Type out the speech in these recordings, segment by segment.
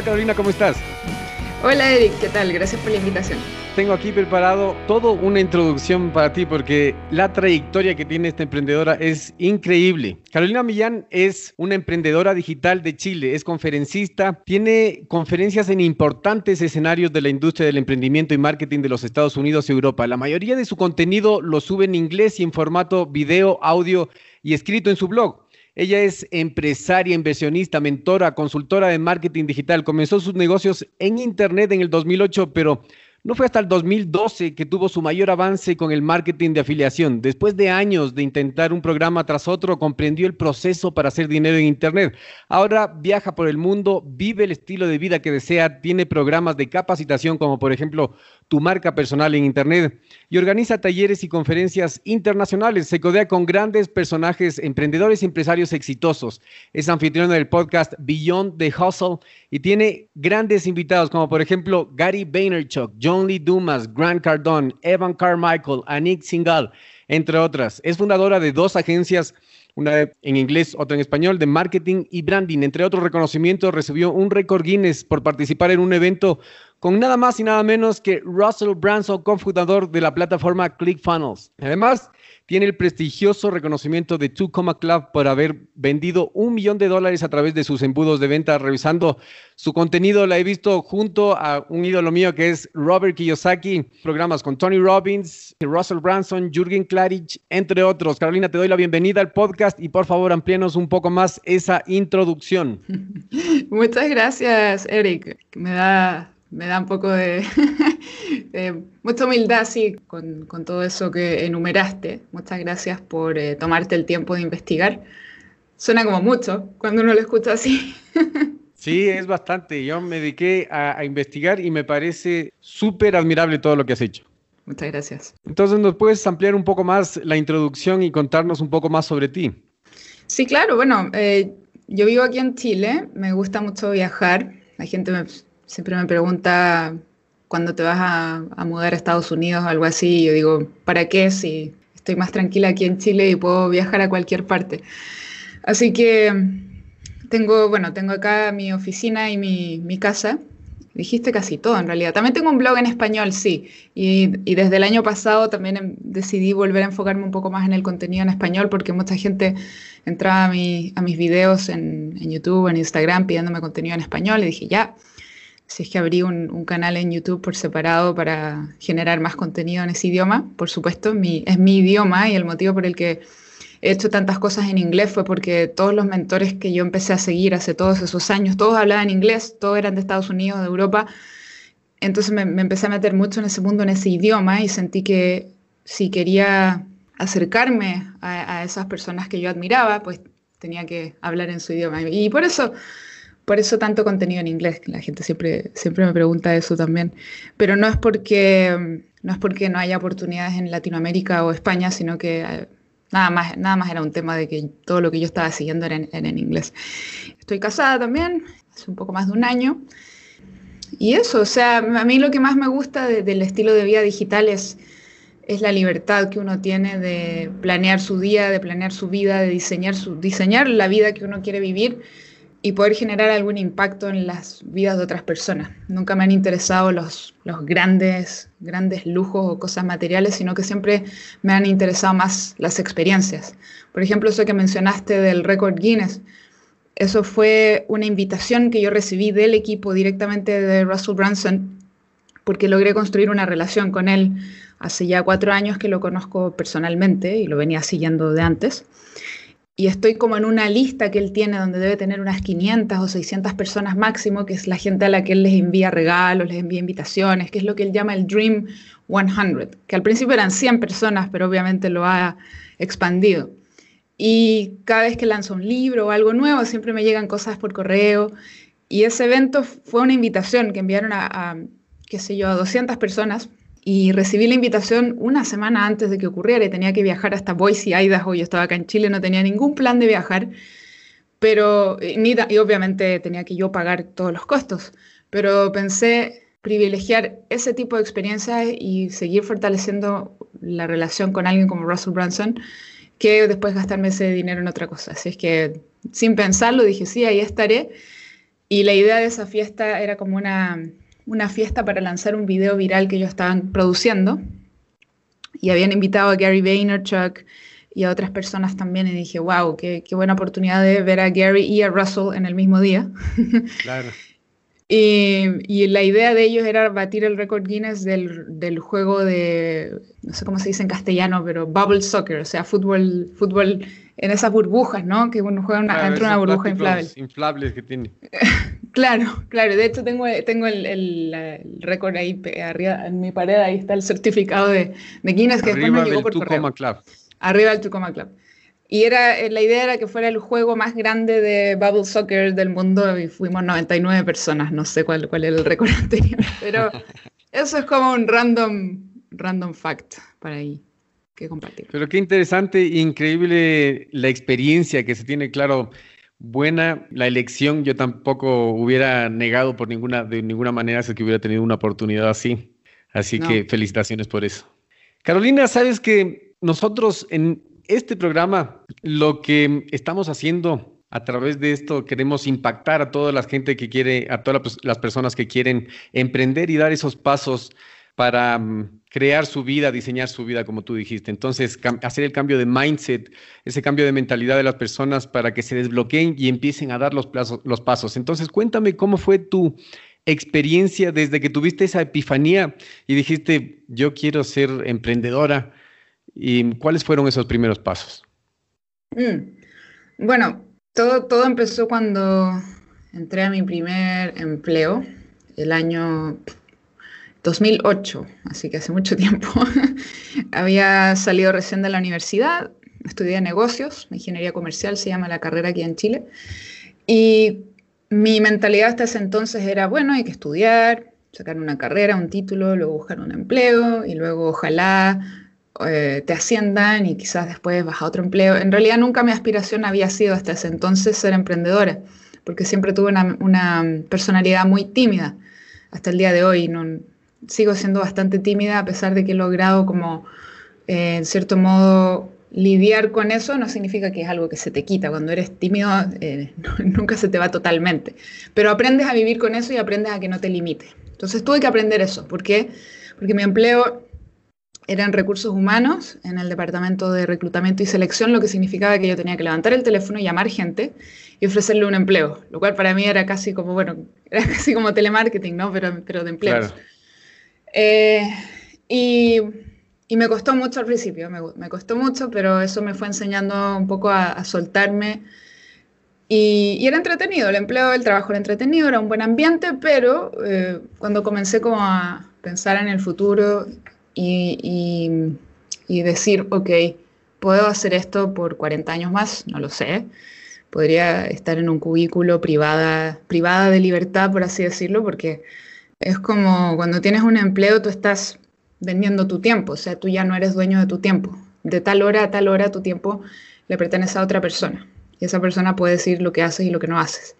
Hola Carolina, ¿cómo estás? Hola Eric, ¿qué tal? Gracias por la invitación. Tengo aquí preparado todo una introducción para ti porque la trayectoria que tiene esta emprendedora es increíble. Carolina Millán es una emprendedora digital de Chile, es conferencista, tiene conferencias en importantes escenarios de la industria del emprendimiento y marketing de los Estados Unidos y Europa. La mayoría de su contenido lo sube en inglés y en formato video, audio y escrito en su blog. Ella es empresaria, inversionista, mentora, consultora de marketing digital. Comenzó sus negocios en Internet en el 2008, pero no fue hasta el 2012 que tuvo su mayor avance con el marketing de afiliación. Después de años de intentar un programa tras otro, comprendió el proceso para hacer dinero en Internet. Ahora viaja por el mundo, vive el estilo de vida que desea, tiene programas de capacitación como por ejemplo tu marca personal en Internet y organiza talleres y conferencias internacionales. Se codea con grandes personajes, emprendedores y empresarios exitosos. Es anfitriona del podcast Beyond the Hustle y tiene grandes invitados como por ejemplo Gary Vaynerchuk, John Lee Dumas, Grant Cardone, Evan Carmichael, Anik Singal, entre otras. Es fundadora de dos agencias una en inglés, otra en español, de marketing y branding. Entre otros reconocimientos, recibió un récord Guinness por participar en un evento con nada más y nada menos que Russell Branson, cofundador de la plataforma ClickFunnels. Además, tiene el prestigioso reconocimiento de Two Comma Club por haber vendido un millón de dólares a través de sus embudos de venta. Revisando su contenido, la he visto junto a un ídolo mío que es Robert Kiyosaki, programas con Tony Robbins, Russell Branson, Jürgen Klarich, entre otros. Carolina, te doy la bienvenida al podcast y por favor amplíenos un poco más esa introducción. Muchas gracias, Eric. Me da me da un poco de, mucha humildad, sí, con, todo eso que enumeraste. Muchas gracias por eh, tomarte el tiempo de investigar. Suena como mucho cuando uno lo escucha así. Sí, es bastante. Yo me dediqué a, investigar y me parece súper admirable todo lo que has hecho. Muchas gracias. Entonces, ¿nos puedes ampliar un poco más la introducción y contarnos un poco más sobre ti? Sí, claro. Bueno, eh, yo vivo aquí en Chile, me gusta mucho viajar. La gente me, siempre me pregunta cuando te vas a, mudar a Estados Unidos o algo así, yo digo, ¿para qué si estoy más tranquila aquí en Chile y puedo viajar a cualquier parte? Así que tengo, bueno, tengo acá mi oficina y mi, casa. Dijiste casi todo en realidad. También tengo un blog en español, sí. Y, desde el año pasado también em, decidí volver a enfocarme un poco más en el contenido en español porque mucha gente entraba a, a mis videos en, en YouTube, en Instagram pidiéndome contenido en español y dije, ya, si es que abrí un, canal en YouTube por separado para generar más contenido en ese idioma, por supuesto, mi, es mi idioma y el motivo por el que he hecho tantas cosas en inglés fue porque todos los mentores que yo empecé a seguir hace todos esos años, todos hablaban inglés, todos eran de Estados Unidos, de Europa, entonces me, empecé a meter mucho en ese mundo, en ese idioma y sentí que si quería acercarme a, a esas personas que yo admiraba, pues tenía que hablar en su idioma. Y por eso por eso tanto contenido en inglés, la gente siempre, siempre me pregunta eso también. Pero no es porque no es porque no haya oportunidades en Latinoamérica o España, sino que eh, nada más, nada más era un tema de que todo lo que yo estaba siguiendo era en, inglés. Estoy casada también, hace un poco más de un año. Y eso, o sea, a mí lo que más me gusta del estilo de vida digital es, la libertad que uno tiene de planear su día, de planear su vida, de diseñar, su, diseñar la vida que uno quiere vivir y poder generar algún impacto en las vidas de otras personas. Nunca me han interesado los, los grandes, grandes lujos o cosas materiales, sino que siempre me han interesado más las experiencias. Por ejemplo, eso que mencionaste del récord Guinness, eso fue una invitación que yo recibí del equipo directamente de Russell Brunson, porque logré construir una relación con él hace ya cuatro años que lo conozco personalmente y lo venía siguiendo de antes y estoy como en una lista que él tiene donde debe tener unas 500 o 600 personas máximo, que es la gente a la que él les envía regalos, les envía invitaciones, que es lo que él llama el Dream 100, que al principio eran 100 personas, pero obviamente lo ha expandido. Y cada vez que lanza un libro o algo nuevo, siempre me llegan cosas por correo. Y ese evento fue una invitación que enviaron a, a qué sé yo, a 200 personas y recibí la invitación una semana antes de que ocurriera y tenía que viajar hasta Boise, Idaho. Yo estaba acá en Chile, no tenía ningún plan de viajar, pero ni, y obviamente tenía que yo pagar todos los costos. Pero pensé privilegiar ese tipo de experiencias y seguir fortaleciendo la relación con alguien como Russell Brunson que después gastarme ese dinero en otra cosa. Así es que sin pensarlo dije, sí, ahí estaré. Y la idea de esa fiesta era como una una fiesta para lanzar un video viral que ellos estaban produciendo y habían invitado a Gary Vaynerchuk y a otras personas también y dije, wow, qué, qué buena oportunidad de ver a Gary y a Russell en el mismo día. Claro. y, y, la idea de ellos era batir el récord Guinness del, del, juego de, no sé cómo se dice en castellano, pero bubble soccer, o sea, fútbol, fútbol en esas burbujas, ¿no? Que uno juega una, dentro de una burbuja inflable. Inflables que tiene. Claro, claro. De hecho, tengo, tengo el, el, récord ahí arriba en mi pared. Ahí está el certificado de, de Guinness que después me llegó por correo. Club. Arriba del Tucoma Club. Y era, eh, la idea era que fuera el juego más grande de Bubble Soccer del mundo y fuimos 99 personas. No sé cuál, cuál era el récord anterior, pero eso es como un random, random fact para ahí que compartir. Pero qué interesante, increíble la experiencia que se tiene, claro buena la elección. Yo tampoco hubiera negado por ninguna, de ninguna manera si que hubiera tenido una oportunidad así. Así que felicitaciones por eso. Carolina, sabes que nosotros en este programa lo que estamos haciendo a través de esto queremos impactar a toda la gente que quiere, a todas las personas que quieren emprender y dar esos pasos para mm, crear su vida, diseñar su vida, como tú dijiste. Entonces, hacer el cambio de mindset, ese cambio de mentalidad de las personas para que se desbloqueen y empiecen a dar los, pasos. Entonces, cuéntame cómo fue tu experiencia desde que tuviste esa epifanía y dijiste, yo quiero ser emprendedora. ¿Y cuáles fueron esos primeros pasos? Mm. Bueno, todo, todo empezó cuando entré a mi primer empleo, el año 2008, así que hace mucho tiempo. Había salido recién de la universidad, estudié negocios, ingeniería comercial se llama la carrera aquí en Chile. Y mi mentalidad hasta ese entonces era, bueno, hay que estudiar, sacar una carrera, un título, luego buscar un empleo y luego ojalá eh, te asciendan y quizás después vas a otro empleo. En realidad nunca mi aspiración había sido hasta ese entonces ser emprendedora, porque siempre tuve una, una personalidad muy tímida. Hasta el día de hoy no, sigo siendo bastante tímida a pesar de que he logrado como, eh, en cierto modo, lidiar con eso no significa que es algo que se te quita. Cuando eres tímido, eh, nunca se te va totalmente. Pero aprendes a vivir con eso y aprendes a que no te limite. Entonces tuve que aprender eso. ¿Por qué? Porque mi empleo era en recursos humanos, en el departamento de reclutamiento y selección, lo que significaba que yo tenía que levantar el teléfono llamar gente y ofrecerle un empleo, lo cual para mí era casi como, bueno, era casi como telemarketing, ¿no? Pero, pero de empleos. Eh, y, me costó mucho al principio, me, costó mucho, pero eso me fue enseñando un poco a, soltarme. Y, era entretenido, el empleo, el trabajo era entretenido, era un buen ambiente, pero eh, cuando comencé como a pensar en el futuro y, y, decir, ok, puedo hacer esto por 40 años más, no lo sé, podría estar en un cubículo privada, privada de libertad, por así decirlo, porque es como cuando tienes un empleo, tú estás vendiendo tu tiempo, o sea, tú ya no eres dueño de tu tiempo. De tal hora a tal hora tu tiempo le pertenece a otra persona. Y esa persona puede decir lo que haces y lo que no haces.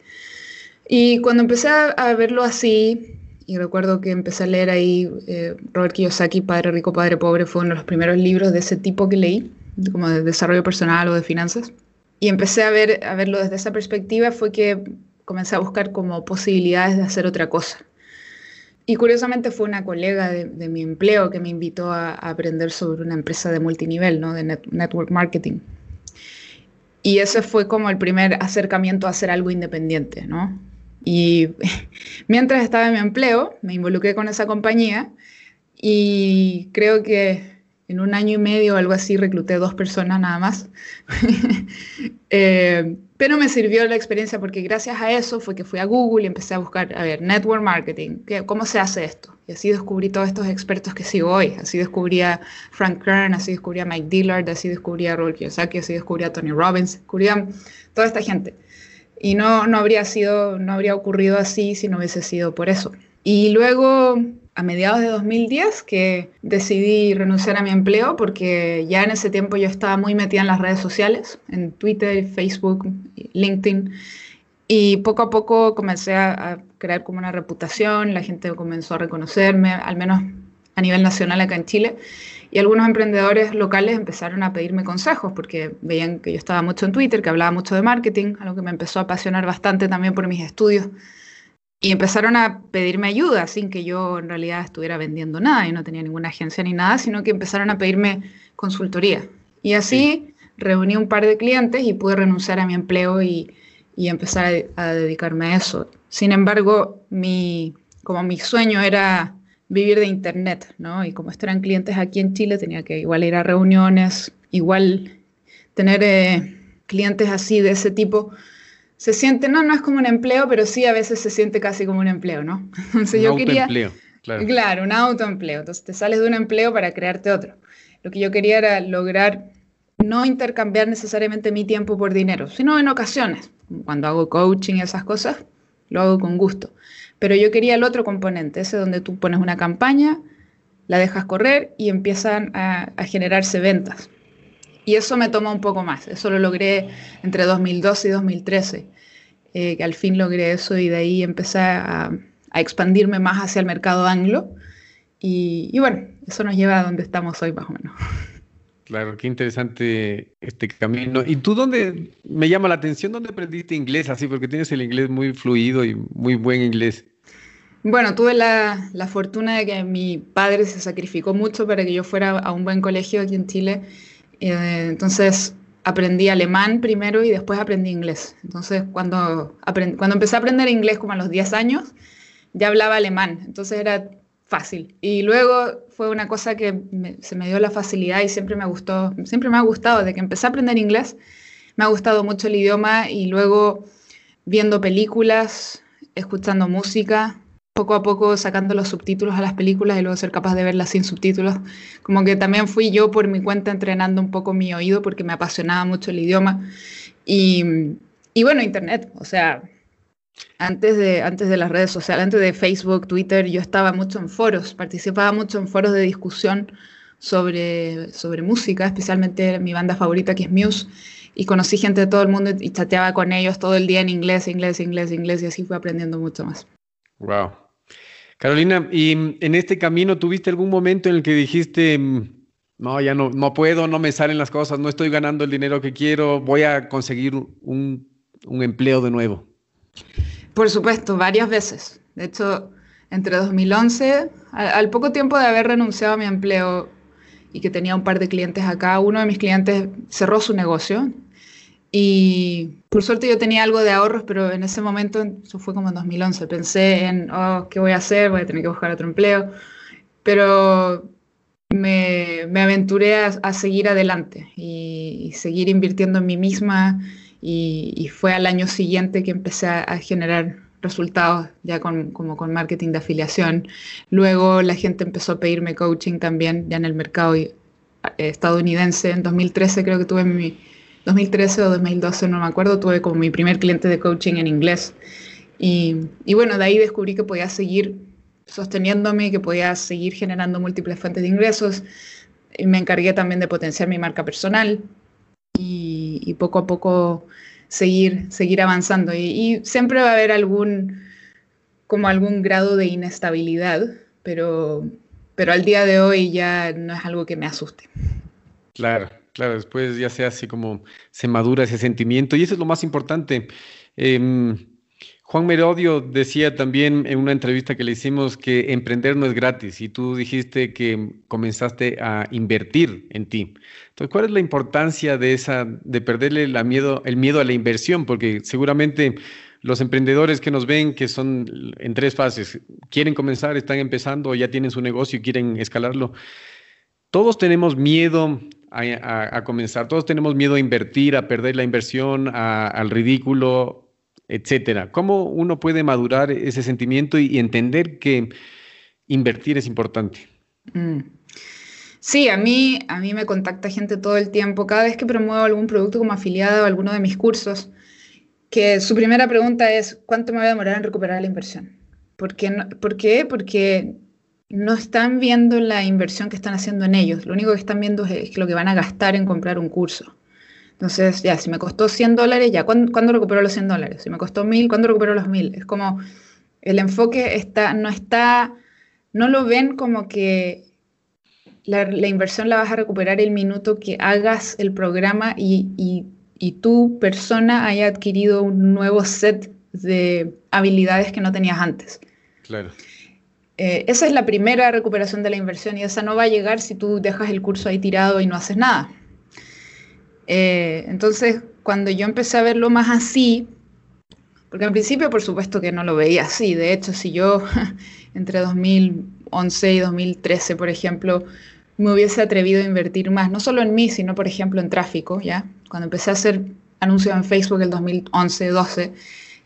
Y cuando empecé a, verlo así, y recuerdo que empecé a leer ahí eh, Robert Kiyosaki, Padre Rico, Padre Pobre, fue uno de los primeros libros de ese tipo que leí, como de desarrollo personal o de finanzas. Y empecé a, ver, a verlo desde esa perspectiva, fue que comencé a buscar como posibilidades de hacer otra cosa. Y curiosamente fue una colega de, mi empleo que me invitó a, aprender sobre una empresa de multinivel, ¿no? de network marketing. Y ese fue como el primer acercamiento a hacer algo independiente, ¿no? Y mientras estaba en mi empleo, me involucré con esa compañía y creo que en un año y medio o algo así recluté dos personas nada más. Eh, pero me sirvió la experiencia porque gracias a eso fue que fui a Google y empecé a buscar, a ver, network marketing, ¿cómo se hace esto? Y así descubrí todos estos expertos que sigo hoy. Así descubrí a Frank Kern, así descubrí a Mike Dillard, así descubrí a Robert Kiyosaki, así descubrí a Tony Robbins, descubrí a toda esta gente. Y no, no, habría sido, no habría ocurrido así si no hubiese sido por eso. Y luego a mediados de 2010 que decidí renunciar a mi empleo porque ya en ese tiempo yo estaba muy metida en las redes sociales, en Twitter, Facebook, LinkedIn, y poco a poco comencé a, crear como una reputación, la gente comenzó a reconocerme, al menos a nivel nacional acá en Chile, y algunos emprendedores locales empezaron a pedirme consejos porque veían que yo estaba mucho en Twitter, que hablaba mucho de marketing, algo que me empezó a apasionar bastante también por mis estudios y empezaron a pedirme ayuda sin que yo en realidad estuviera vendiendo nada y no tenía ninguna agencia ni nada, sino que empezaron a pedirme consultoría. Y así reuní un par de clientes y pude renunciar a mi empleo y, y empezar a, dedicarme a eso. Sin embargo, mi, como mi sueño era vivir de internet, ¿no? Y como estos eran clientes aquí en Chile, tenía que igual ir a reuniones, igual tener eh, clientes así de ese tipo se siente, no, no es como un empleo, pero sí a veces se siente casi como un empleo, ¿no? Entonces un yo quería... Claro. claro, un autoempleo. Entonces te sales de un empleo para crearte otro. Lo que yo quería era lograr no intercambiar necesariamente mi tiempo por dinero, sino en ocasiones, cuando hago coaching y esas cosas, lo hago con gusto. Pero yo quería el otro componente, ese donde tú pones una campaña, la dejas correr y empiezan a, a generarse ventas. Y eso me tomó un poco más. Eso lo logré entre 2012 y 2013, eh, que al fin logré eso y de ahí empecé a, expandirme más hacia el mercado anglo. Y, bueno, eso nos lleva a donde estamos hoy más o menos. Claro, qué interesante este camino. ¿Y tú dónde, me llama la atención, dónde aprendiste inglés así? Porque tienes el inglés muy fluido y muy buen inglés. Bueno, tuve la, la fortuna de que mi padre se sacrificó mucho para que yo fuera a un buen colegio aquí en Chile eh, entonces aprendí alemán primero y después aprendí inglés. Entonces cuando, cuando empecé a aprender inglés como a los 10 años, ya hablaba alemán, entonces era fácil. Y luego fue una cosa que se me dio la facilidad y siempre me gustó, siempre me ha gustado, de que empecé a aprender inglés, me ha gustado mucho el idioma y luego viendo películas, escuchando música, poco a poco sacando los subtítulos a las películas y luego ser capaz de verlas sin subtítulos. Como que también fui yo por mi cuenta entrenando un poco mi oído porque me apasionaba mucho el idioma. Y, y bueno, Internet, o sea, antes de, antes de las redes sociales, antes de Facebook, Twitter, yo estaba mucho en foros, participaba mucho en foros de discusión sobre, sobre música, especialmente mi banda favorita que es Muse, y conocí gente de todo el mundo y chateaba con ellos todo el día en inglés, inglés, inglés, inglés, y así fui aprendiendo mucho más. Wow. Carolina, ¿y en este camino tuviste algún momento en el que dijiste, mm, no, ya no, no puedo, no me salen las cosas, no estoy ganando el dinero que quiero, voy a conseguir un, empleo de nuevo? Por supuesto, varias veces. De hecho, entre 2011, al, poco tiempo de haber renunciado a mi empleo y que tenía un par de clientes acá, uno de mis clientes cerró su negocio y por suerte yo tenía algo de ahorros, pero en ese momento, eso fue como en 2011, pensé en, oh, ¿qué voy a hacer? Voy a tener que buscar otro empleo. Pero me, me aventuré a, seguir adelante y, seguir invirtiendo en mí misma. Y, fue al año siguiente que empecé a, generar resultados ya con, como con marketing de afiliación. Luego la gente empezó a pedirme coaching también ya en el mercado eh, estadounidense. En 2013 creo que tuve mi 2013 o 2012, no me acuerdo, tuve como mi primer cliente de coaching en inglés. Y, y bueno, de ahí descubrí que podía seguir sosteniéndome, que podía seguir generando múltiples fuentes de ingresos. Y me encargué también de potenciar mi marca personal y, y poco a poco seguir, seguir avanzando. Y, y, siempre va a haber algún, como algún grado de inestabilidad, pero, pero al día de hoy ya no es algo que me asuste. Claro. Claro, después ya sea así como se madura ese sentimiento y eso es lo más importante. Em, Juan Merodio decía también en una entrevista que le hicimos que emprender no es gratis y tú dijiste que comenzaste a invertir en ti. Entonces, ¿cuál es la importancia de esa, de perderle la miedo, el miedo a la inversión? Porque seguramente los emprendedores que nos ven, que son en tres fases, quieren comenzar, están empezando, ya tienen su negocio y quieren escalarlo. Todos tenemos miedo a, comenzar, todos tenemos miedo a invertir, a perder la inversión, al ridículo, etcétera. ¿Cómo uno puede madurar ese sentimiento y, entender que invertir es importante? Mm. Sí, a mí, a mí me contacta gente todo el tiempo, cada vez que promuevo algún producto como afiliado a alguno de mis cursos, que su primera pregunta es, ¿cuánto me voy a demorar en recuperar la inversión? ¿Por qué? ¿Por qué? Porque no están viendo la inversión que están haciendo en ellos, lo único que están viendo es lo que van a gastar en comprar un curso. Entonces, ya, si me costó 100 dólares, ya, ¿cuándo, recupero los 100 dólares? Si me costó 1000, ¿cuándo recupero los 1000? Es como, el enfoque está, no está, no lo ven como que la, inversión la vas a recuperar el minuto que hagas el programa y, y, y tu persona haya adquirido un nuevo set de habilidades que no tenías antes. Claro. Eh, esa es la primera recuperación de la inversión y esa no va a llegar si tú dejas el curso ahí tirado y no haces nada. Eh, entonces, cuando yo empecé a verlo más así, porque al principio por supuesto que no lo veía así, de hecho, si yo entre 2011 y 2013, por ejemplo, me hubiese atrevido a invertir más, no solo en mí, sino por ejemplo en tráfico, ¿ya? Cuando empecé a hacer anuncios en Facebook el 2011-12,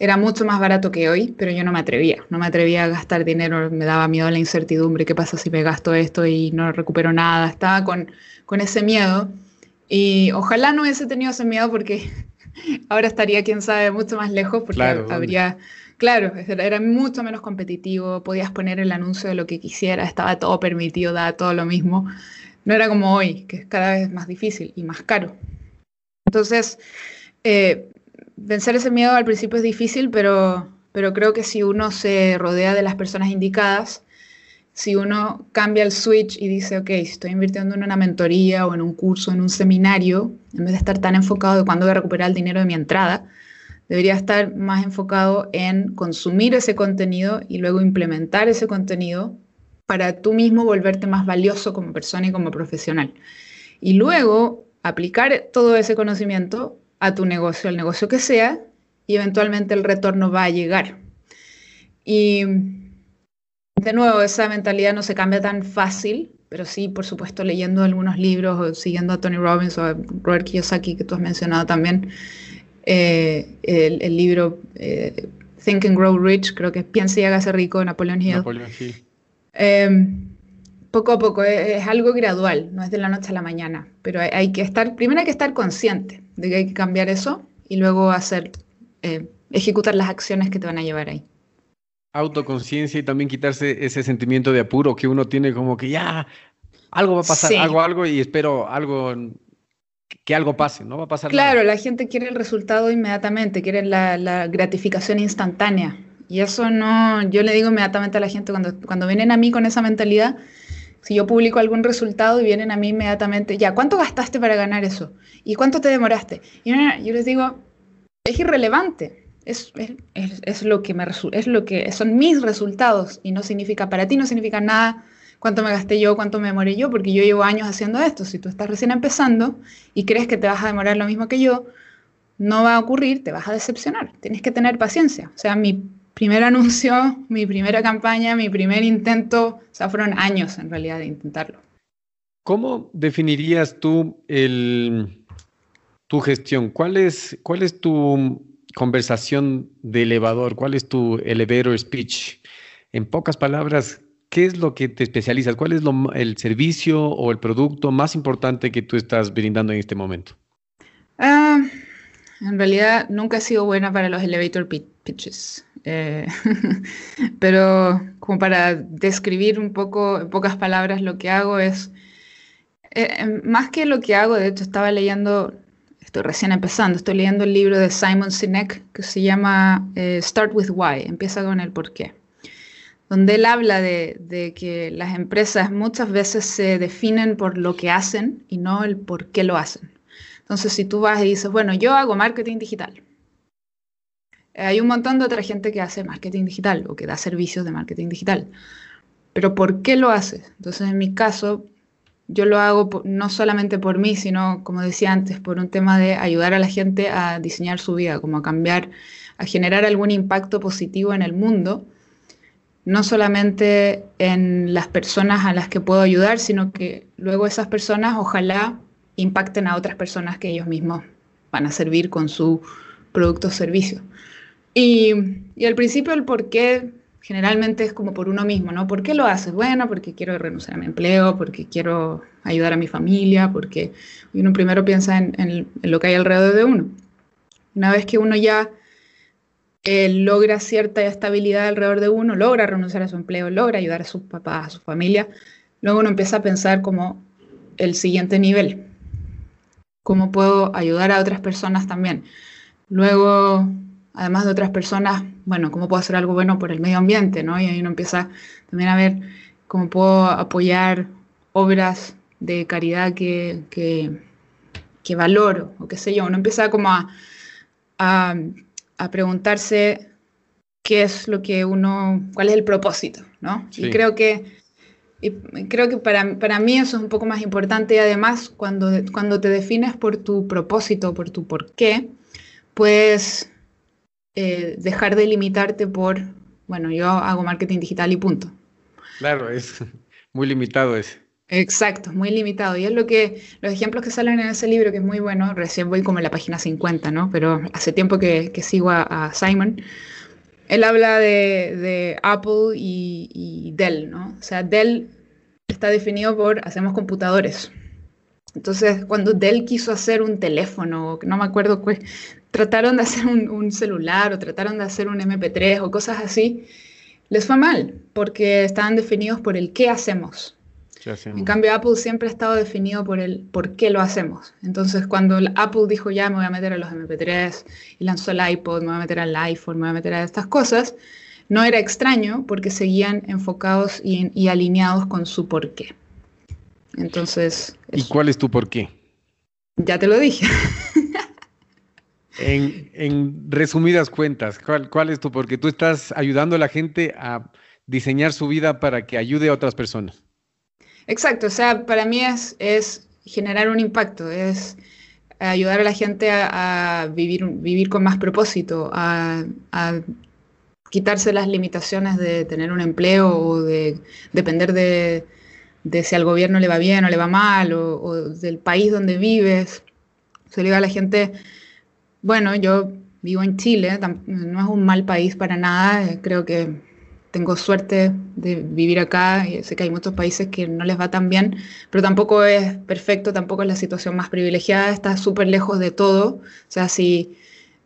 era mucho más barato que hoy, pero yo no me atrevía, no me atrevía a gastar dinero, me daba miedo la incertidumbre, qué pasa si me gasto esto y no recupero nada, estaba con, con ese miedo y ojalá no hubiese tenido ese miedo porque ahora estaría, quién sabe, mucho más lejos porque habría, claro, era mucho menos competitivo, podías poner el anuncio de lo que quisiera, estaba todo permitido, daba todo lo mismo. No era como hoy, que es cada vez más difícil y más caro. Entonces, eh, vencer ese miedo al principio es difícil, pero, pero creo que si uno se rodea de las personas indicadas, si uno cambia el switch y dice, ok, estoy invirtiendo en una mentoría o en un curso, en un seminario, en vez de estar tan enfocado de cuándo voy a recuperar el dinero de mi entrada, debería estar más enfocado en consumir ese contenido y luego implementar ese contenido para tú mismo volverte más valioso como persona y como profesional. Y luego aplicar todo ese conocimiento a tu negocio, al negocio que sea, y eventualmente el retorno va a llegar. Y de nuevo, esa mentalidad no se cambia tan fácil, pero sí, por supuesto, leyendo algunos libros o siguiendo a Tony Robbins o a Robert Kiyosaki, que tú has mencionado también, eh, el, libro eh, Think and Grow Rich, creo que es Piensa y hágase rico de Napoleon Hill. Em, poco a poco, es, algo gradual, no es de la noche a la mañana, pero hay, que estar, primero hay que estar consciente de que hay que cambiar eso y luego hacer, eh, ejecutar las acciones que te van a llevar ahí. Autoconciencia y también quitarse ese sentimiento de apuro que uno tiene como que ya algo va a pasar, algo, algo y espero algo, que algo pase, no va a pasar Claro, la gente quiere el resultado inmediatamente, quiere la, gratificación instantánea. Y eso no, yo le digo inmediatamente a la gente cuando, cuando vienen a mí con esa mentalidad, si yo publico algún resultado y vienen a mí inmediatamente, ya, ¿cuánto gastaste para ganar eso? ¿Y cuánto te demoraste? Y yo les digo, es irrelevante es, es, lo que me es lo que son mis resultados y no significa para ti no significa nada cuánto me gasté yo, cuánto me demoré yo, porque yo llevo años haciendo esto. Si tú estás recién empezando y crees que te vas a demorar lo mismo que yo, no va a ocurrir, te vas a decepcionar. Tienes que tener paciencia. O sea, mi primer anuncio, mi primera campaña, mi primer intento, o sea, fueron años en realidad de intentarlo. ¿Cómo definirías tú el, tu gestión? ¿Cuál es, cuál es tu conversación de elevador? ¿Cuál es tu elevator speech? En pocas palabras, ¿qué es lo que te especializas? ¿Cuál es el servicio o el producto más importante que tú estás brindando en este momento? Ah, en realidad nunca he sido buena para los elevator pitches. Eh, pero como para describir un poco, en pocas palabras, lo que hago es, eh, más que lo que hago, de hecho estaba leyendo estoy recién empezando, estoy leyendo el libro de Simon Sinek que se llama eh, Start with Why, empieza con el por qué, donde él habla de, que las empresas muchas veces se definen por lo que hacen y no el por qué lo hacen. Entonces, si tú vas y dices, bueno, yo hago marketing digital, hay un montón de otra gente que hace marketing digital o que da servicios de marketing digital. Pero ¿por qué lo haces? Entonces, en mi caso, yo lo hago no solamente por mí, sino, como decía antes, por un tema de ayudar a la gente a diseñar su vida, como a cambiar, a generar algún impacto positivo en el mundo, no solamente en las personas a las que puedo ayudar, sino que luego esas personas ojalá impacten a otras personas que ellos mismos van a servir con su producto o servicio. Y, y al principio el por qué generalmente es como por uno mismo, ¿no? ¿Por qué lo haces? Bueno, porque quiero renunciar a mi empleo, porque quiero ayudar a mi familia, porque uno primero piensa en, lo que hay alrededor de uno. Una vez que uno ya eh, logra cierta estabilidad alrededor de uno, logra renunciar a su empleo, logra ayudar a sus papás, a su familia, luego uno empieza a pensar como el siguiente nivel. ¿Cómo puedo ayudar a otras personas también? Luego además de otras personas, bueno, cómo puedo hacer algo bueno por el medio ambiente, ¿no? Y ahí uno empieza también a ver cómo puedo apoyar obras de caridad que, que, valoro, o qué sé yo. Uno empieza como a, a, preguntarse qué es lo que uno, cuál es el propósito, ¿no? Y creo que, creo que para, para, mí eso es un poco más importante y además cuando, cuando te defines por tu propósito, por tu por qué, pues eh, dejar de limitarte por, bueno, yo hago marketing digital y punto. Claro, es muy limitado ese. Exacto, muy limitado. Y es lo que, los ejemplos que salen en ese libro, que es muy bueno, recién voy como en la página 50, ¿no? Pero hace tiempo que, sigo a, Simon. Él habla de, Apple y, Dell, ¿no? O sea, Dell está definido por hacemos computadores. Entonces, cuando Dell quiso hacer un teléfono, no me acuerdo trataron de hacer un, celular o trataron de hacer un MP3 o cosas así, les fue mal, porque estaban definidos por el qué hacemos. En cambio, Apple siempre ha estado definido por el por qué lo hacemos. Entonces, cuando Apple dijo ya me voy a meter a los MP3 y lanzó el iPod, me voy a meter al iPhone, me voy a meter a estas cosas, no era extraño porque seguían enfocados y, y alineados con su por qué. Entonces. ¿Y cuál es tu por qué? Ya te lo dije. En, resumidas cuentas, ¿cuál, es tu? Porque tú estás ayudando a la gente a diseñar su vida para que ayude a otras personas. Exacto, o sea, para mí es, generar un impacto, es ayudar a la gente a, vivir, con más propósito, a, quitarse las limitaciones de tener un empleo o de depender de, si al gobierno le va bien o le va mal o, del país donde vives. Se le a la gente, bueno, yo vivo en Chile, no es un mal país para nada, eh, creo que tengo suerte de vivir acá, y sé que hay muchos países que no les va tan bien, pero tampoco es perfecto, tampoco es la situación más privilegiada, está súper lejos de todo, o sea, si,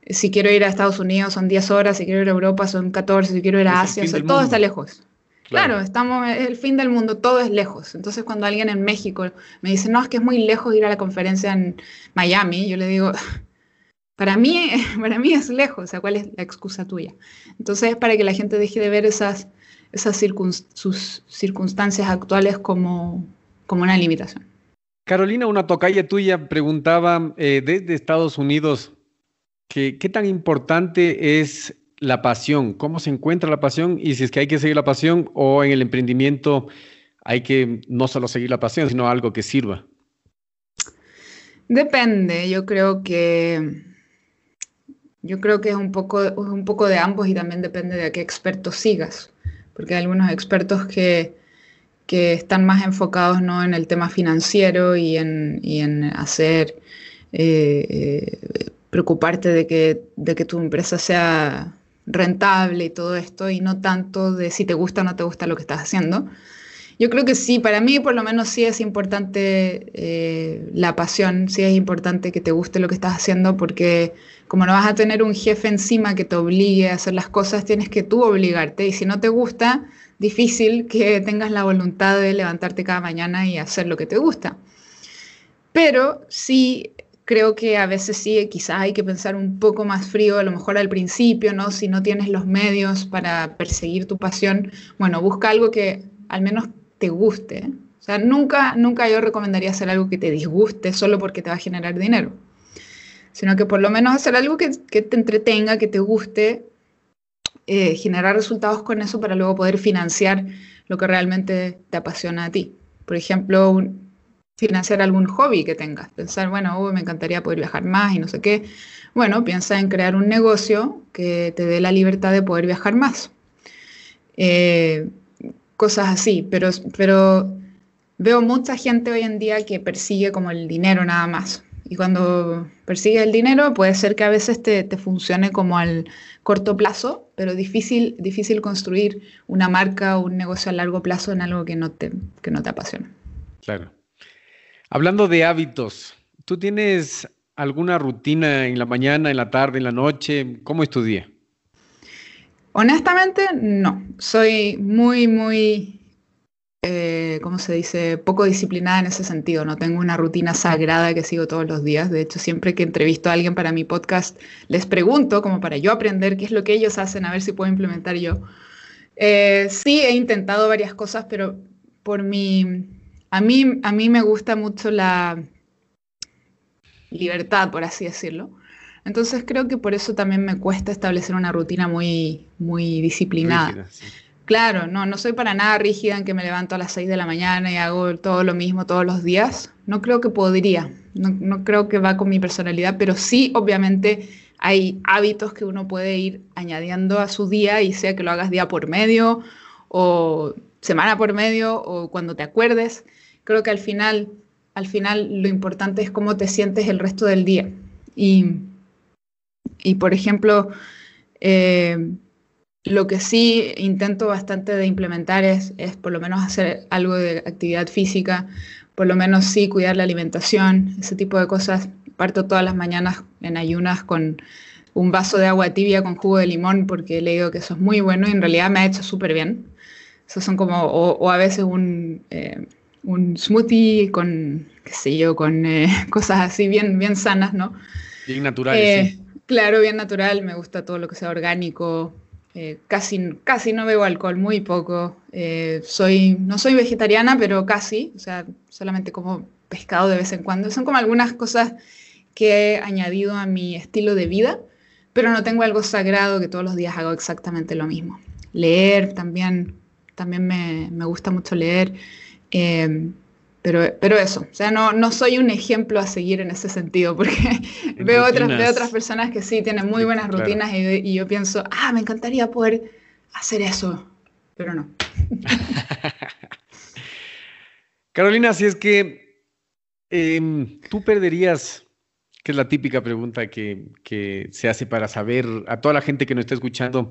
si quiero ir a Estados Unidos son 10 horas, si quiero ir a Europa son 14, si quiero ir a Asia, todo está lejos. Claro. claro, estamos, es el fin del mundo, todo es lejos. Entonces cuando alguien en México me dice, no, es que es muy lejos ir a la conferencia en Miami, yo le digo, para mí, para mí es lejos, o sea, ¿cuál es la excusa tuya? Entonces, para que la gente deje de ver esas, esas sus circunstancias actuales como, como una limitación. Carolina, una tocaya tuya preguntaba eh, desde Estados Unidos que, qué tan importante es la pasión, cómo se encuentra la pasión y si es que hay que seguir la pasión o en el emprendimiento hay que no solo seguir la pasión, sino algo que sirva. Depende, yo creo que yo creo que es un poco, un poco de ambos y también depende de a qué expertos sigas, porque hay algunos expertos que, que están más enfocados ¿no? en el tema financiero y en, y en hacer, eh, eh, preocuparte de que, de que tu empresa sea rentable y todo esto, y no tanto de si te gusta o no te gusta lo que estás haciendo. Yo creo que sí, para mí por lo menos sí es importante eh, la pasión, sí es importante que te guste lo que estás haciendo porque como no vas a tener un jefe encima que te obligue a hacer las cosas, tienes que tú obligarte y si no te gusta, difícil que tengas la voluntad de levantarte cada mañana y hacer lo que te gusta. Pero sí creo que a veces sí, quizás hay que pensar un poco más frío, a lo mejor al principio, ¿no? Si no tienes los medios para perseguir tu pasión, bueno, busca algo que al menos te guste. O sea, nunca, nunca yo recomendaría hacer algo que te disguste solo porque te va a generar dinero, sino que por lo menos hacer algo que, te entretenga, que te guste eh, generar resultados con eso para luego poder financiar lo que realmente te apasiona a ti. Por ejemplo, financiar algún hobby que tengas. Pensar, bueno, me encantaría poder viajar más y no sé qué. Bueno, piensa en crear un negocio que te dé la libertad de poder viajar más. Eh, cosas así, pero veo mucha gente hoy en día que persigue como el dinero nada más. Y cuando persigue el dinero puede ser que a veces te, te funcione como al corto plazo, pero difícil, difícil construir una marca o un negocio a largo plazo en algo que no te, que no te apasiona. Claro. Hablando de hábitos, ¿tú tienes alguna rutina en la mañana, en la tarde, en la noche? ¿Cómo es tu día? Honestamente, no. Soy muy, muy, eh, ¿cómo se dice? Poco disciplinada en ese sentido. No tengo una rutina sagrada que sigo todos los días. De hecho, siempre que entrevisto a alguien para mi podcast, les pregunto, como para yo aprender qué es lo que ellos hacen, a ver si puedo implementar yo. Eh, sí, he intentado varias cosas, pero por mi... A mí, a mí me gusta mucho la libertad, por así decirlo. Entonces creo que por eso también me cuesta establecer una rutina muy, muy disciplinada. Claro, no, no soy para nada rígida en que me levanto a las 6 de la mañana y hago todo lo mismo todos los días. No creo que podría, no, no creo que va con mi personalidad, pero sí, obviamente, hay hábitos que uno puede ir añadiendo a su día y sea que lo hagas día por medio o semana por medio o cuando te acuerdes. Creo que al final, al final lo importante es cómo te sientes el resto del día. Y y por ejemplo, eh, lo que sí intento bastante de implementar es, es, por lo menos hacer algo de actividad física, por lo menos sí cuidar la alimentación, ese tipo de cosas. Parto todas las mañanas en ayunas con un vaso de agua tibia con jugo de limón porque he leído que eso es muy bueno y en realidad me ha hecho súper bien. Esos son como, o, a veces un, eh, un smoothie con, qué sé yo, con eh, cosas así bien, bien sanas, ¿no? Bien naturales, sí Claro, bien natural, me gusta todo lo que sea orgánico. Eh, casi, casi no bebo alcohol, muy poco. Eh, soy, no soy vegetariana, pero casi, o sea, solamente como pescado de vez en cuando. Son como algunas cosas que he añadido a mi estilo de vida, pero no tengo algo sagrado que todos los días hago exactamente lo mismo. Leer también, también me, me gusta mucho leer. Eh, pero, pero eso, o sea, no, no soy un ejemplo a seguir en ese sentido, porque veo otras, veo otras personas que sí tienen muy buenas rutinas y, y, yo pienso, ah, me encantaría poder hacer eso, pero no. Carolina, si es que eh, tú perderías, que es la típica pregunta que, que se hace para saber a toda la gente que nos está escuchando,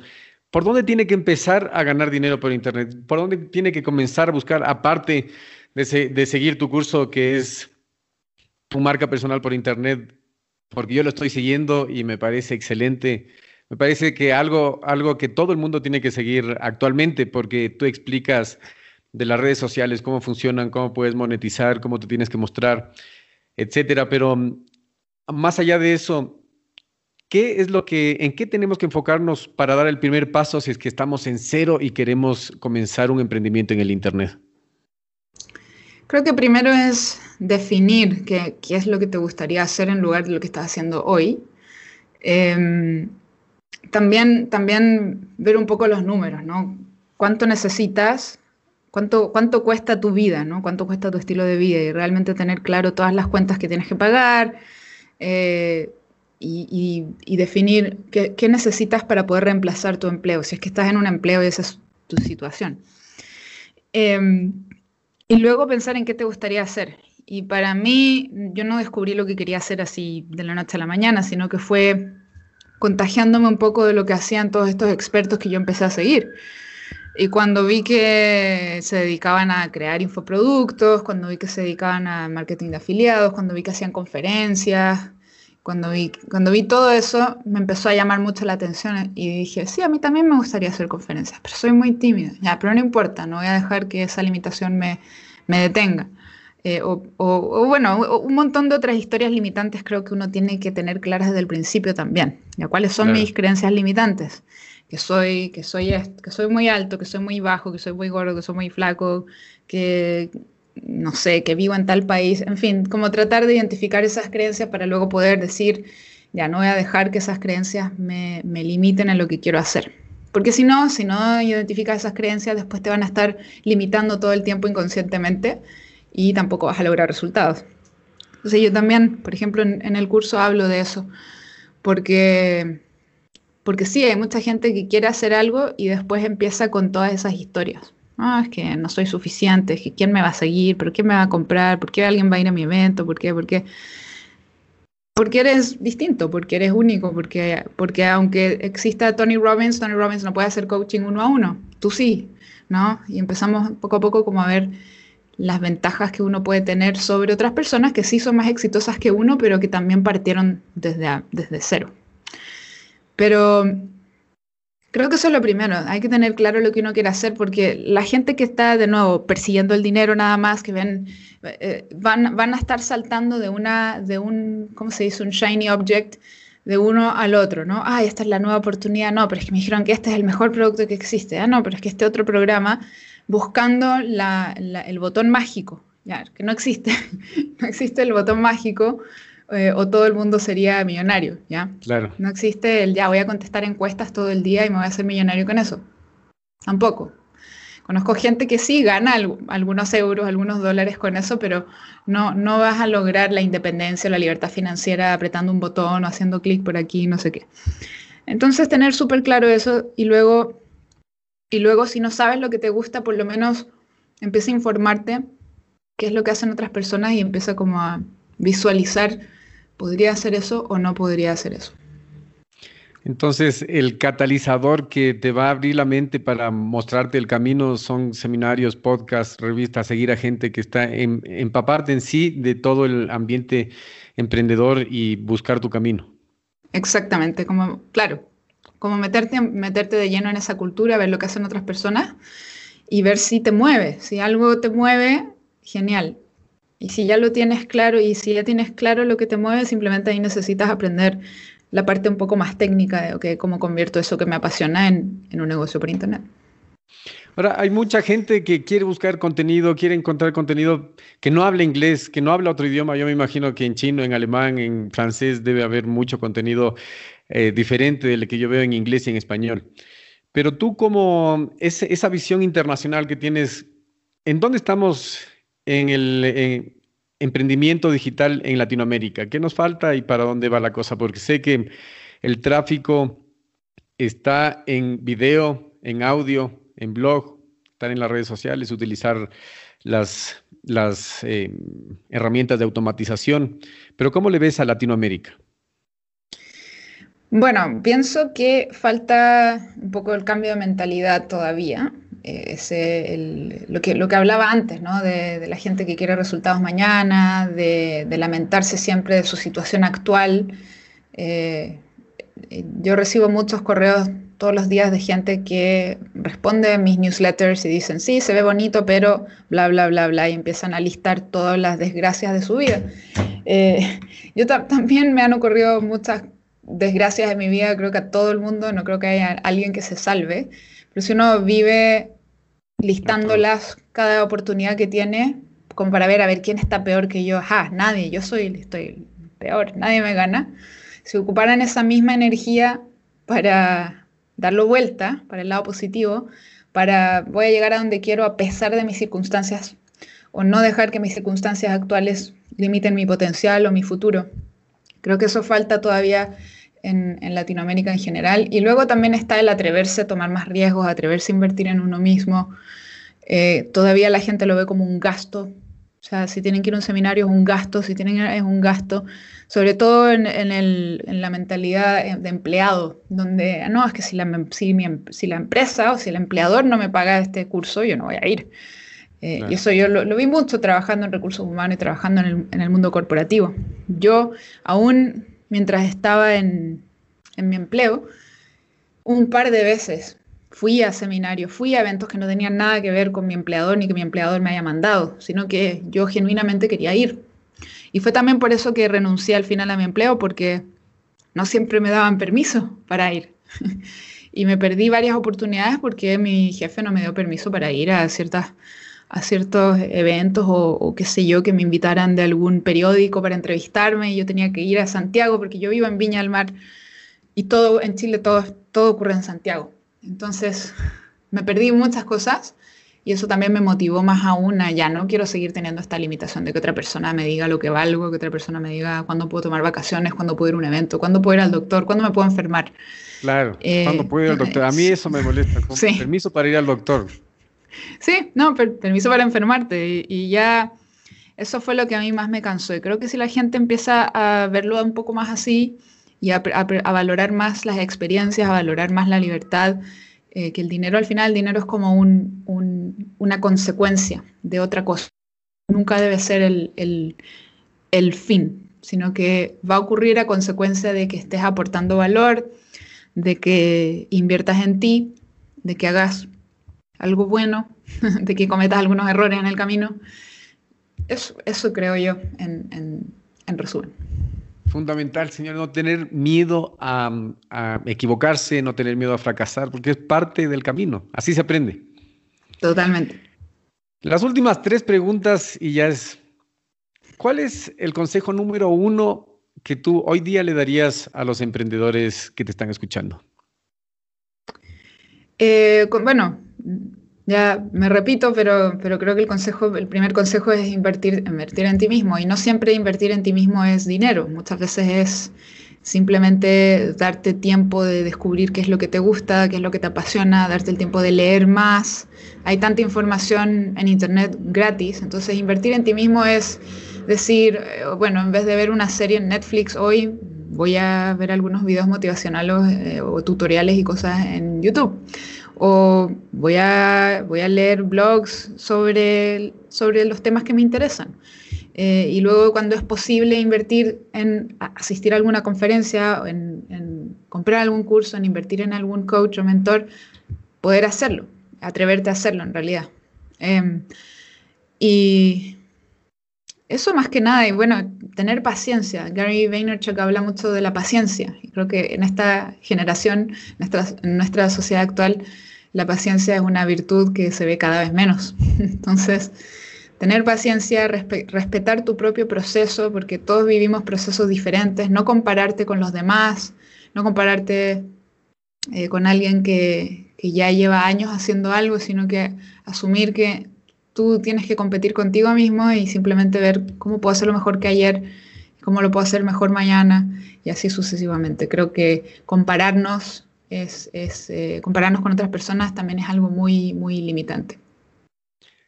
¿por dónde tiene que empezar a ganar dinero por Internet? ¿Por dónde tiene que comenzar a buscar, aparte de, seguir tu curso que es tu marca personal por internet, porque yo lo estoy siguiendo y me parece excelente. Me parece que algo, algo que todo el mundo tiene que seguir actualmente, porque tú explicas de las redes sociales cómo funcionan, cómo puedes monetizar, cómo te tienes que mostrar, etcétera. Pero más allá de eso, ¿qué es lo que, en qué tenemos que enfocarnos para dar el primer paso si es que estamos en cero y queremos comenzar un emprendimiento en el Internet? Creo que primero es definir qué, es lo que te gustaría hacer en lugar de lo que estás haciendo hoy. Em, también, también ver un poco los números, ¿no? ¿Cuánto necesitas? ¿Cuánto, ¿Cuánto cuesta tu vida? ¿no? ¿Cuánto cuesta tu estilo de vida? Y realmente tener claro todas las cuentas que tienes que pagar eh, y, definir qué, qué, necesitas para poder reemplazar tu empleo, si es que estás en un empleo y esa es tu situación. Eh, y luego pensar en qué te gustaría hacer. Y para mí, yo no descubrí lo que quería hacer así de la noche a la mañana, sino que fue contagiándome un poco de lo que hacían todos estos expertos que yo empecé a seguir. Y cuando vi que se dedicaban a crear infoproductos, cuando vi que se dedicaban a marketing de afiliados, cuando vi que hacían conferencias, cuando vi, cuando vi todo eso, me empezó a llamar mucho la atención y dije, sí, a mí también me gustaría hacer conferencias, pero soy muy tímida. Ya, pero no importa, no voy a dejar que esa limitación me, me detenga. Eh, o, o, bueno, un montón de otras historias limitantes creo que uno tiene que tener claras desde el principio también. ¿ya? ¿Cuáles son mis creencias limitantes? Que soy, que, soy, que soy muy alto, que soy muy bajo, que soy muy gordo, que soy muy flaco, que, no sé, que vivo en tal país, en fin, como tratar de identificar esas creencias para luego poder decir, ya no voy a dejar que esas creencias me, limiten en lo que quiero hacer. Porque si no, si no identificas esas creencias, después te van a estar limitando todo el tiempo inconscientemente y tampoco vas a lograr resultados. Entonces yo también, por ejemplo, en, el curso hablo de eso, porque, porque sí, hay mucha gente que quiere hacer algo y después empieza con todas esas historias. Ah, es que no soy suficiente, es que quién me va a seguir, pero quién me va a comprar, por qué alguien va a ir a mi evento, por qué, por qué. Porque eres distinto, porque eres único, porque, porque aunque exista Tony Robbins, Tony Robbins no puede hacer coaching uno a uno, tú sí, ¿no? Y empezamos poco a poco como a ver las ventajas que uno puede tener sobre otras personas que sí son más exitosas que uno, pero que también partieron desde, desde cero. Pero creo que eso es lo primero, hay que tener claro lo que uno quiere hacer, porque la gente que está de nuevo persiguiendo el dinero nada más, que ven, eh, van, van a estar saltando de, una, de un, ¿cómo se dice? Un shiny object de uno al otro, ¿no? Ay, esta es la nueva oportunidad, no, pero es que me dijeron que este es el mejor producto que existe, ah, no, pero es que este otro programa buscando el botón mágico, ya, que no existe, no existe el botón mágico eh, o todo el mundo sería millonario, ¿ya? Claro. No existe el ya voy a contestar encuestas todo el día y me voy a hacer millonario con eso. Tampoco. Conozco gente que sí gana algunos euros, algunos dólares con eso, pero no, no vas a lograr la independencia o la libertad financiera apretando un botón o haciendo clic por aquí, no sé qué. Entonces, tener súper claro eso y luego y luego, si no sabes lo que te gusta, por lo menos empieza a informarte qué es lo que hacen otras personas y empieza como a visualizar, ¿podría hacer eso o no podría hacer eso? Entonces, el catalizador que te va a abrir la mente para mostrarte el camino son seminarios, podcasts, revistas, seguir a gente que está en, empaparte en sí de todo el ambiente emprendedor y buscar tu camino. Exactamente, como, claro, como meterte, meterte de lleno en esa cultura, ver lo que hacen otras personas y ver si te mueve. Si algo te mueve, genial. Y si ya lo tienes claro y si ya tienes claro lo que te mueve, simplemente ahí necesitas aprender la parte un poco más técnica de okay, cómo convierto eso que me apasiona en, un negocio por Internet. Ahora, hay mucha gente que quiere buscar contenido, quiere encontrar contenido que no habla inglés, que no habla otro idioma. Yo me imagino que en chino, en alemán, en francés debe haber mucho contenido eh, diferente del que yo veo en inglés y en español. Pero tú como esa visión internacional que tienes, ¿en dónde estamos en el emprendimiento digital en Latinoamérica? ¿Qué nos falta y para dónde va la cosa? Porque sé que el tráfico está en video, en audio, en blog, estar en las redes sociales, utilizar las, las eh, herramientas de automatización. Pero ¿cómo le ves a Latinoamérica? Bueno, pienso que falta un poco el cambio de mentalidad todavía. Eh, lo, que, lo que hablaba antes, ¿no? De, la gente que quiere resultados mañana, de, lamentarse siempre de su situación actual. Eh, yo recibo muchos correos todos los días de gente que responde mis newsletters y dicen, sí, se ve bonito, pero bla, bla, bla, bla, y empiezan a listar todas las desgracias de su vida. Eh, yo también me han ocurrido muchas desgracias de mi vida, creo que a todo el mundo, no creo que haya alguien que se salve, pero si uno vive listándolas cada oportunidad que tiene, como para ver a ver quién está peor que yo, ah, nadie, yo soy, estoy peor, nadie me gana. Si ocuparan esa misma energía para darlo vuelta, para el lado positivo, para voy a llegar a donde quiero a pesar de mis circunstancias, o no dejar que mis circunstancias actuales limiten mi potencial o mi futuro. Creo que eso falta todavía en, Latinoamérica en general. Y luego también está el atreverse a tomar más riesgos, atreverse a invertir en uno mismo. Eh, todavía la gente lo ve como un gasto. O sea, si tienen que ir a un seminario es un gasto, si tienen es un gasto, sobre todo en, la mentalidad de empleado, donde no, es que si la, si, la empresa o si el empleador no me paga este curso, yo no voy a ir. Eh, y eso yo lo, vi mucho trabajando en recursos humanos y trabajando en el, en el mundo corporativo. Yo aún mientras estaba en, mi empleo, un par de veces fui a seminarios, fui a eventos que no tenían nada que ver con mi empleador ni que mi empleador me haya mandado, sino que yo genuinamente quería ir. Y fue también por eso que renuncié al final a mi empleo, porque no siempre me daban permiso para ir. y me perdí varias oportunidades porque mi jefe no me dio permiso para ir a ciertas a ciertos eventos o, qué sé yo, que me invitaran de algún periódico para entrevistarme y yo tenía que ir a Santiago porque yo vivo en Viña del Mar y todo en Chile todo, todo ocurre en Santiago. Entonces, me perdí muchas cosas y eso también me motivó más aún a ya no quiero seguir teniendo esta limitación de que otra persona me diga lo que valgo, que otra persona me diga cuándo puedo tomar vacaciones, cuándo puedo ir a un evento, cuándo puedo ir al doctor, cuándo me puedo enfermar. Claro, eh, cuándo puedo ir al doctor. A mí eso me molesta. Permiso para ir al doctor. Sí, no, permiso para enfermarte. Y, ya eso fue lo que a mí más me cansó. Y creo que si la gente empieza a verlo un poco más así y a valorar más las experiencias, a valorar más la libertad, eh, que el dinero al final, el dinero es como una consecuencia de otra cosa. Nunca debe ser el, el, fin, sino que va a ocurrir a consecuencia de que estés aportando valor, de que inviertas en ti, de que hagas algo bueno, de que cometas algunos errores en el camino. Eso, eso creo yo, en, en resumen fundamental, señor, no tener miedo a, equivocarse, no tener miedo a fracasar, porque es parte del camino. Así se aprende. Totalmente. Las últimas tres preguntas y ya es, ¿cuál es el consejo número uno que tú hoy día le darías a los emprendedores que te están escuchando? Eh, bueno, ya me repito, pero, pero creo que el consejo, el primer consejo es invertir, invertir en ti mismo. Y no siempre invertir en ti mismo es dinero. Muchas veces es simplemente darte tiempo de descubrir qué es lo que te gusta, qué es lo que te apasiona, darte el tiempo de leer más. Hay tanta información en internet gratis. Entonces invertir en ti mismo es decir, eh, bueno, en vez de ver una serie en Netflix hoy, voy a ver algunos videos motivacionales eh, o tutoriales y cosas en YouTube o voy a, voy a leer blogs sobre, sobre los temas que me interesan. Eh, y luego cuando es posible invertir en asistir a alguna conferencia, en, comprar algún curso, en invertir en algún coach o mentor, poder hacerlo, atreverte a hacerlo en realidad. Em, y eso más que nada, y bueno, tener paciencia. Gary Vaynerchuk habla mucho de la paciencia. Y creo que en esta generación, nuestra, en nuestra sociedad actual, la paciencia es una virtud que se ve cada vez menos. Entonces, tener paciencia, respetar tu propio proceso, porque todos vivimos procesos diferentes, no compararte con los demás, no compararte eh, con alguien que, ya lleva años haciendo algo, sino que asumir que tú tienes que competir contigo mismo y simplemente ver cómo puedo hacerlo mejor que ayer, cómo lo puedo hacer mejor mañana y así sucesivamente. Creo que compararnos es, eh, compararnos con otras personas también es algo muy, muy limitante.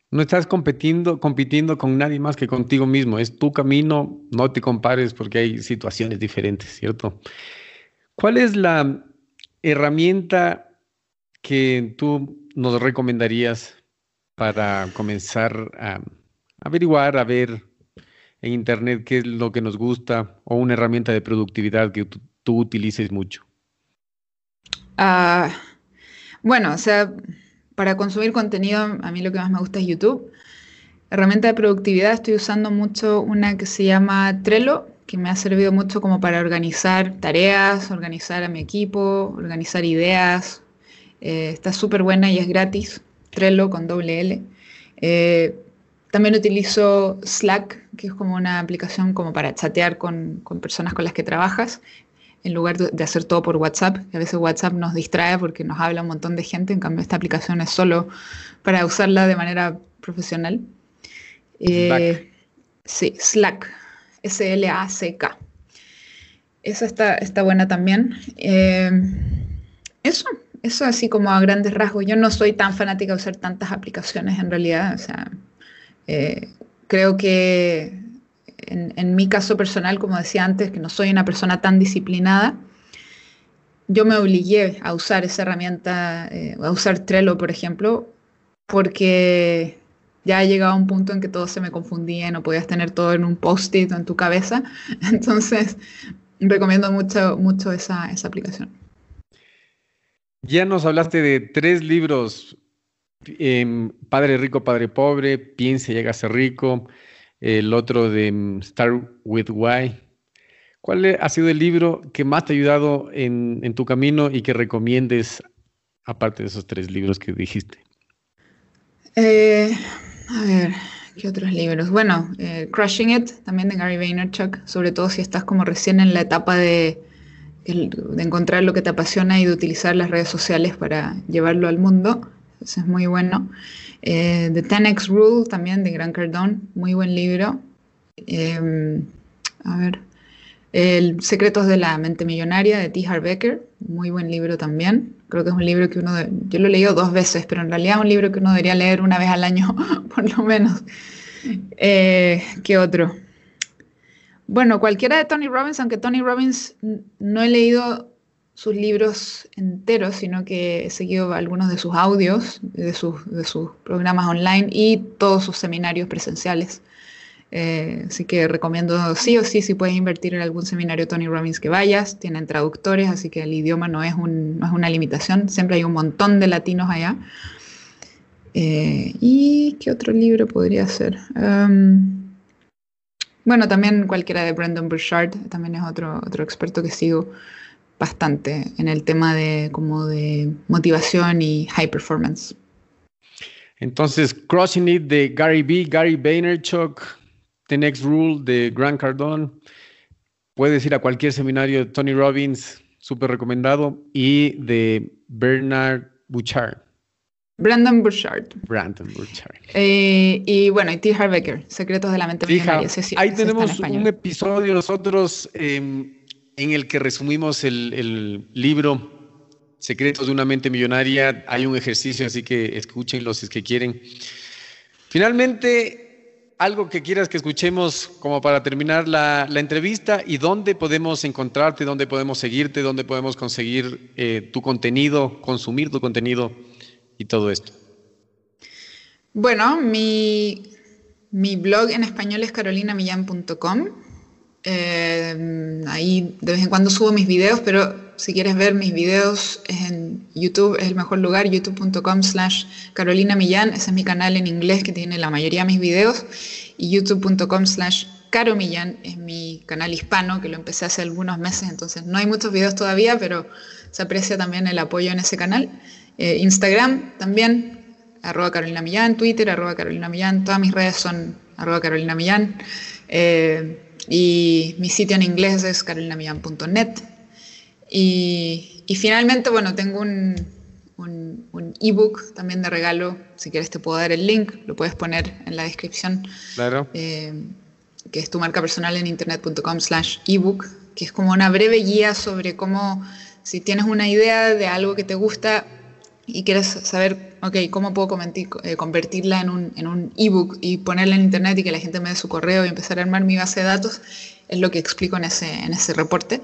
No estás compitiendo, compitiendo con nadie más que contigo mismo. Es tu camino, no te compares porque hay situaciones diferentes, ¿cierto? ¿Cuál es la herramienta que tú nos recomendarías para comenzar a averiguar, a ver en Internet qué es lo que nos gusta o una herramienta de productividad que tú utilices mucho? Ah, bueno, o sea, para consumir contenido, a mí lo que más me gusta es YouTube. Herramienta de productividad, estoy usando mucho una que se llama Trello, que me ha servido mucho como para organizar tareas, organizar a mi equipo, organizar ideas. Eh, está súper buena y es gratis. Trello con doble L. Eh, también utilizo Slack, que es como una aplicación como para chatear con, con personas con las que trabajas en lugar de hacer todo por WhatsApp. a veces WhatsApp nos distrae porque nos habla un montón de gente, en cambio esta aplicación es solo para usarla de manera profesional. Eh, sí, Slack, S-L-A-C-K. Esa está, está buena también. Eh, eso, eso así como a grandes rasgos. Yo no soy tan fanática de usar tantas aplicaciones en realidad. O sea, eh, creo que en, mi caso personal, como decía antes, que no soy una persona tan disciplinada, yo me obligué a usar esa herramienta, eh, a usar Trello, por ejemplo, porque ya ha llegado a un punto en que todo se me confundía y no podías tener todo en un post-it en tu cabeza. Entonces, recomiendo mucho, mucho esa, esa aplicación. Ya nos hablaste de tres libros, em, Padre Rico, Padre Pobre, Piense, llega a ser rico, el otro de mm, Start with Why. ¿Cuál ha sido el libro que más te ha ayudado en, tu camino y que recomiendes, aparte de esos tres libros que dijiste? Eh, a ver, ¿qué otros libros? Bueno, eh, Crushing It, también de Gary Vaynerchuk, sobre todo si estás como recién en la etapa de de encontrar lo que te apasiona y de utilizar las redes sociales para llevarlo al mundo. Eso es muy bueno. Eh, The 10X Rule también de Grant Cardone, muy buen libro. Em, a ver. El Secretos de la Mente Millonaria de T. Harv Becker, muy buen libro también. Creo que es un libro que uno, yo lo he leído dos veces, pero en realidad es un libro que uno debería leer una vez al año, por lo menos. Eh, ¿Qué otro? Bueno, cualquiera de Tony Robbins, aunque Tony Robbins no he leído sus libros enteros, sino que he seguido algunos de sus audios, de sus, de sus programas online y todos sus seminarios presenciales. Eh, así que recomiendo sí o sí, si puedes invertir en algún seminario Tony Robbins que vayas, tienen traductores, así que el idioma no es, un, no es una limitación, siempre hay un montón de latinos allá. Eh, ¿Y qué otro libro podría ser? Bueno, también cualquiera de Brandon Burchard, también es otro, otro experto que sigo bastante en el tema de como de motivación y high performance. Entonces, Crossing It de Gary B, Gary Vaynerchuk, The Next Rule de Grant Cardone. Puedes ir a cualquier seminario de Tony Robbins, súper recomendado, y de Bernard Bouchard. Brandon Burchard. Brandon Burchard. Eh, y bueno, y T. Harbecker, Secretos de la Mente Millonaria. Ahí tenemos un episodio nosotros em, en el que resumimos el, libro Secretos de una Mente Millonaria. Hay un ejercicio, así que escúchenlo si es que quieren. Finalmente, algo que quieras que escuchemos como para terminar la, entrevista y dónde podemos encontrarte, dónde podemos seguirte, dónde podemos conseguir eh, tu contenido, consumir tu contenido y todo esto? Bueno, mi, blog en español es carolinamillan.com. Eh, ahí de vez en cuando subo mis videos, pero si quieres ver mis videos en YouTube es el mejor lugar, youtube.com slash Carolina Millán, ese es mi canal en inglés que tiene la mayoría de mis videos, y youtube.com slash Caro Millán es mi canal hispano, que lo empecé hace algunos meses, entonces no hay muchos videos todavía, pero se aprecia también el apoyo en ese canal. Eh, Instagram también, arroba Carolina Millán, Twitter, arroba Carolina Millán, todas mis redes son arroba Carolina Millán. Eh, y mi sitio en inglés es carolinamillán.net. Y, y, finalmente, bueno, tengo un, un, ebook también de regalo. Si quieres te puedo dar el link, lo puedes poner en la descripción. Claro. Eh, que es tu marca personal en internet.com slash ebook, que es como una breve guía sobre cómo, si tienes una idea de algo que te gusta, y quieres saber, ok, ¿cómo puedo eh, convertirla en un, en un ebook y ponerla en internet y que la gente me dé su correo y empezar a armar mi base de datos? Es lo que explico en ese, en ese reporte.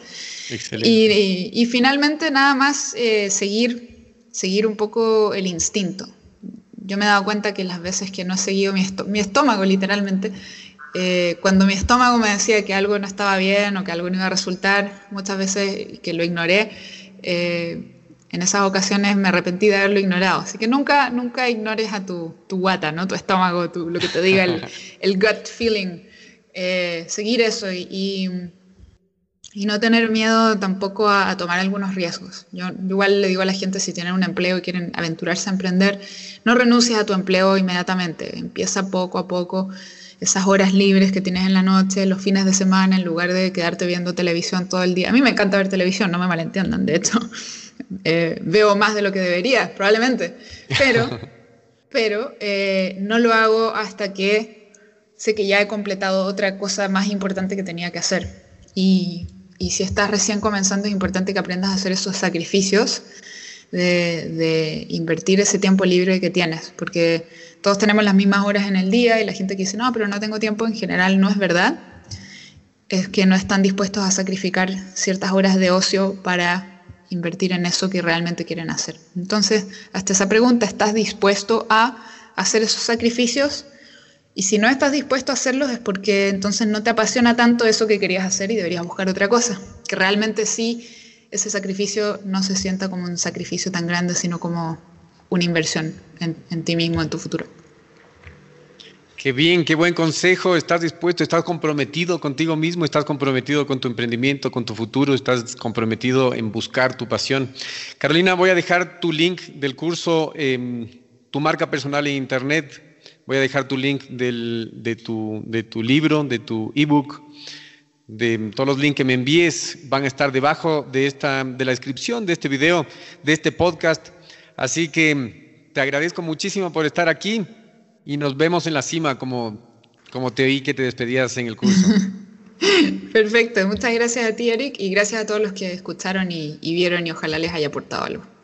Excelente. Y, y, finalmente, nada más eh, seguir, seguir un poco el instinto. Yo me he dado cuenta que las veces que no he seguido mi, mi estómago, literalmente, eh, cuando mi estómago me decía que algo no estaba bien o que algo no iba a resultar, muchas veces que lo ignoré, en esas ocasiones me arrepentí de haberlo ignorado. Así que nunca, nunca ignores a tu, tu guata, ¿no? tu estómago, lo que te diga el, el gut feeling. Eh, seguir eso y, y, no tener miedo tampoco a, tomar algunos riesgos. Yo igual le digo a la gente si tienen un empleo y quieren aventurarse a emprender, no renuncies a tu empleo inmediatamente. Empieza poco a poco esas horas libres que tienes en la noche, los fines de semana, en lugar de quedarte viendo televisión todo el día. A mí me encanta ver televisión, no me malentiendan, de hecho. Eh, veo más de lo que debería, probablemente, pero, pero eh, no lo hago hasta que sé que ya he completado otra cosa más importante que tenía que hacer. Y, y si estás recién comenzando, es importante que aprendas a hacer esos sacrificios de, de, invertir ese tiempo libre que tienes, porque todos tenemos las mismas horas en el día y la gente que dice, no, pero no tengo tiempo, en general no es verdad. Es que no están dispuestos a sacrificar ciertas horas de ocio para invertir en eso que realmente quieren hacer. Entonces, hasta esa pregunta, ¿estás dispuesto a hacer esos sacrificios? Y si no estás dispuesto a hacerlos es porque entonces no te apasiona tanto eso que querías hacer y deberías buscar otra cosa. Que realmente sí, ese sacrificio no se sienta como un sacrificio tan grande, sino como una inversión en, en ti mismo, en tu futuro. Qué bien, qué buen consejo. Estás dispuesto, estás comprometido contigo mismo, estás comprometido con tu emprendimiento, con tu futuro, estás comprometido en buscar tu pasión. Carolina, voy a dejar tu link del curso, tu marca personal en Internet. Voy a dejar tu link de, tu, de tu libro, de tu ebook. de todos los links que me envíes van a estar debajo de esta de la descripción de este video, de este podcast. Así que te agradezco muchísimo por estar aquí y nos vemos en la cima como como te oí que te despedías en el curso. Perfecto, muchas gracias a ti Eric y gracias a todos los que escucharon y, y vieron y ojalá les haya aportado algo.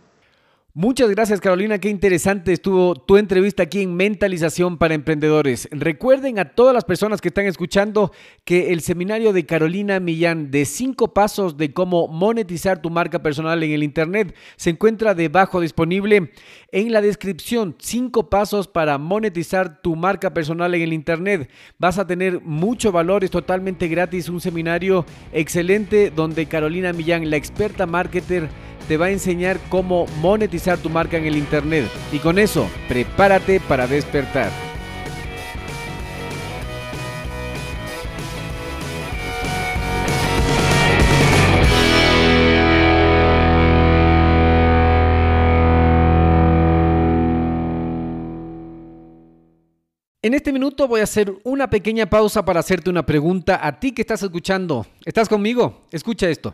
Muchas gracias Carolina, qué interesante estuvo tu entrevista aquí en Mentalización para Emprendedores. Recuerden a todas las personas que están escuchando que el seminario de Carolina Millán de cinco pasos de cómo monetizar tu marca personal en el Internet se encuentra debajo disponible en la descripción. Cinco pasos para monetizar tu marca personal en el Internet. Vas a tener mucho valor, es totalmente gratis, un seminario excelente donde Carolina Millán, la experta marketer, te va a enseñar cómo monetizar tu marca en el Internet. Y con eso, prepárate para despertar. En este minuto voy a hacer una pequeña pausa para hacerte una pregunta a ti que estás escuchando. ¿Estás conmigo? Escucha esto.